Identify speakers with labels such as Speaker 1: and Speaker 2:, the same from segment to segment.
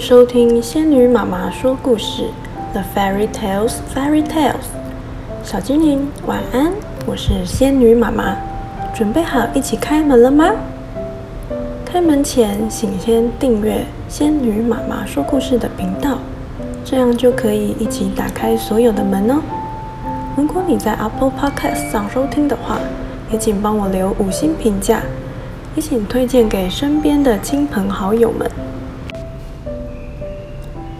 Speaker 1: 收听仙女妈妈说故事，The Fairy Tales Fairy Tales。小精灵晚安，我是仙女妈妈，准备好一起开门了吗？开门前，请先订阅仙女妈妈说故事的频道，这样就可以一起打开所有的门哦。如果你在 Apple Podcast 上收听的话，也请帮我留五星评价，也请推荐给身边的亲朋好友们。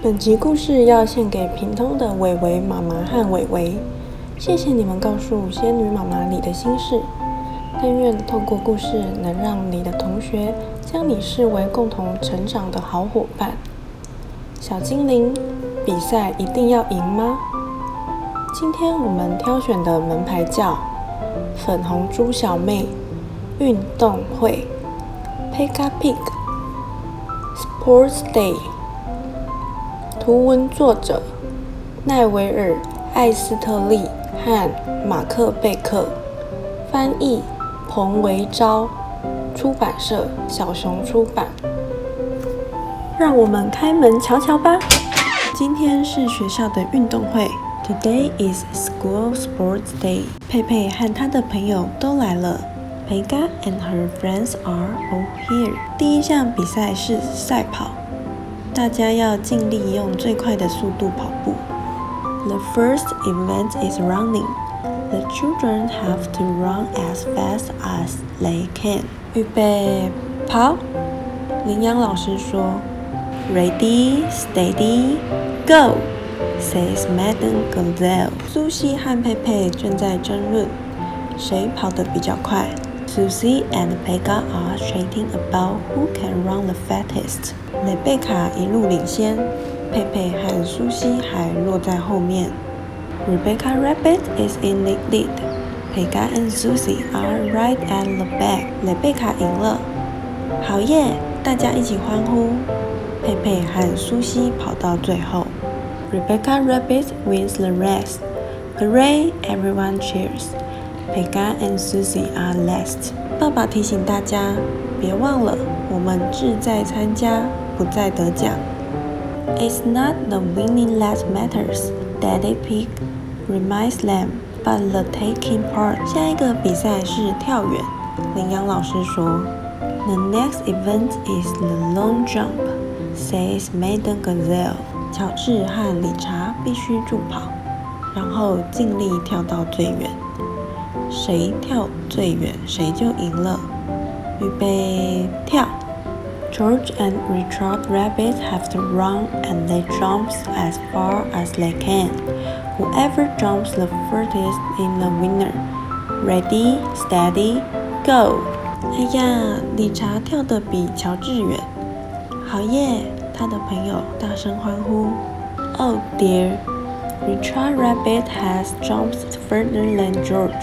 Speaker 1: 本集故事要献给屏东的伟伟妈妈和伟伟，谢谢你们告诉仙女妈妈你的心事。但愿透过故事能让你的同学将你视为共同成长的好伙伴。小精灵，比赛一定要赢吗？今天我们挑选的门牌叫粉红猪小妹运动会 Pega Pig Sports Day。图文作者奈维尔·艾斯特利和马克·贝克，翻译彭维昭，出版社小熊出版。让我们开门瞧瞧吧。今天是学校的运动会，Today is school sports day。佩佩和她的朋友都来了，Pega and her friends are all here。第一项比赛是赛跑。大家要尽力用最快的速度跑步。The first event is running. The children have to run as fast as they can. 预备，跑！羚羊老师说：“Ready, steady, go!” says Madam Gazelle。苏西和佩佩正在争论谁跑得比较快。Susie and Pega are chatting about who can run the fastest. 蕾贝卡一路领先，佩佩和苏西还落在后面。Rebecca Rabbit is in the lead. Pega and Susie are right at the back. 蕾贝卡赢了，好耶！大家一起欢呼。佩佩和苏西跑到最后。Rebecca Rabbit wins the race. Hooray! Everyone cheers. Pega and Susie are last. 爸爸提醒大家，别忘了，我们志在参加，不在得奖。It's not the winning that matters, Daddy Pig reminds them, but the taking part. 下一个比赛是跳远，羚羊老师说。The next event is the long jump, says Madame Gazelle. 乔治和理查必须助跑，然后尽力跳到最远。谁跳最远，谁就赢了。预备，跳！George and Richard Rabbit have to run and they jump as far as they can. Whoever jumps the furthest is the winner. Ready, steady, go! 哎呀，理查跳得比乔治远，好耶！他的朋友大声欢呼。Oh dear, Richard Rabbit has jumped further than George.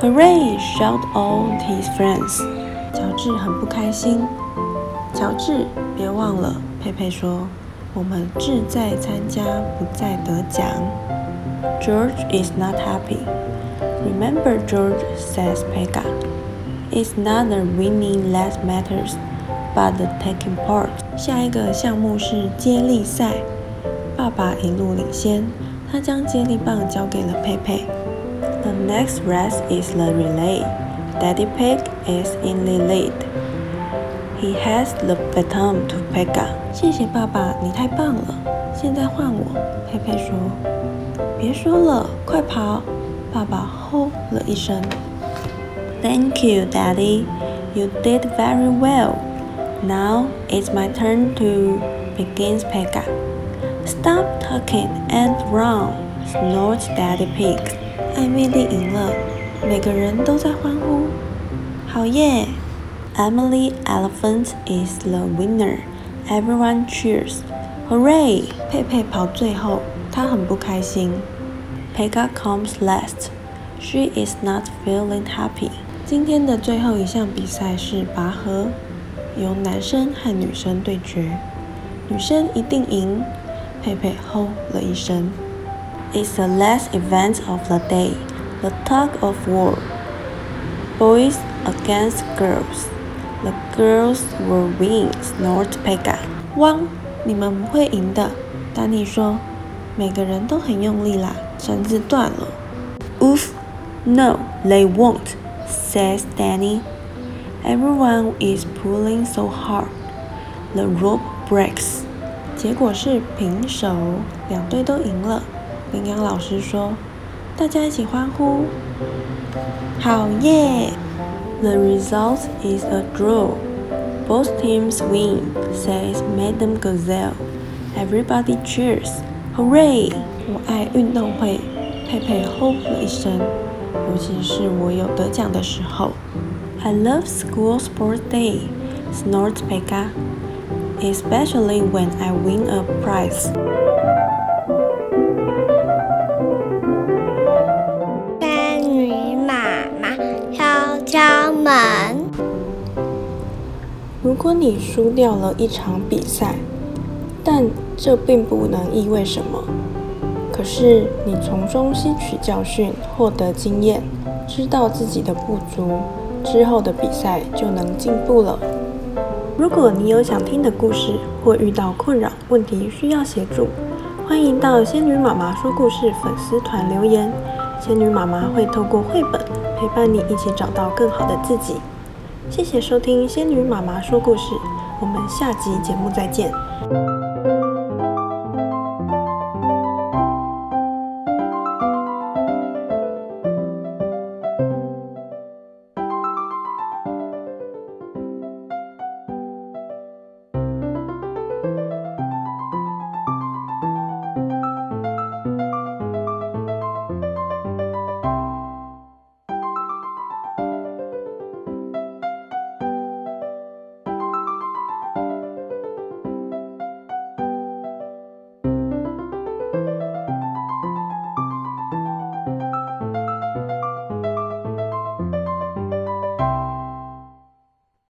Speaker 1: Hooray! Shout all his friends. 乔治很不开心。乔治，别忘了，佩佩说，我们志在参加，不在得奖。George is not happy. Remember, George says Pega. It's not the winning that matters, but the taking part. 下一个项目是接力赛。爸爸一路领先，他将接力棒交给了佩佩。 The next race is the relay. Daddy Pig is in the lead. He has the baton to Pega. 谢谢爸爸，你太棒了。现在换我，佩佩说。别说了，快跑！爸爸吼了一声。Thank you, Daddy. You did very well. Now it's my turn to begin Pega. Stop talking and run, snorts Daddy Pig. 艾蜜莉赢了，每个人都在欢呼，好耶！Emily Elephant is the winner. Everyone cheers. Hooray! 佩佩跑最后，她很不开心。Pega comes last. She is not feeling happy. 今天的最后一项比赛是拔河，由男生和女生对决，女生一定赢。佩佩吼了一声。It's the last event of the day, the tug of war. Boys against girls. The girls will win, snorts Pega. 汪！ 你们会赢的。丹尼说：“每个人都很用力啦，绳子断了。” Oof, no, they won't, says Danny. Everyone is pulling so hard, the rope breaks. 结果是平手，两队都赢了。 羚羊老师说：“大家一起欢呼，好耶！”The result is a draw. Both teams win, says Madame Gazelle. Everybody cheers. Hooray! 我爱运动会，佩佩呼了一声，尤其是我有得奖的时候。I love school sports day, snorts Pekka, especially when I win a prize. 如果你输掉了一场比赛，但这并不能意味什么。可是你从中吸取教训，获得经验，知道自己的不足，之后的比赛就能进步了。如果你有想听的故事，或遇到困扰问题需要协助，欢迎到仙女妈妈说故事粉丝团留言，仙女妈妈会透过绘本陪伴你一起找到更好的自己。谢谢收听仙女妈妈说故事，我们下集节目再见。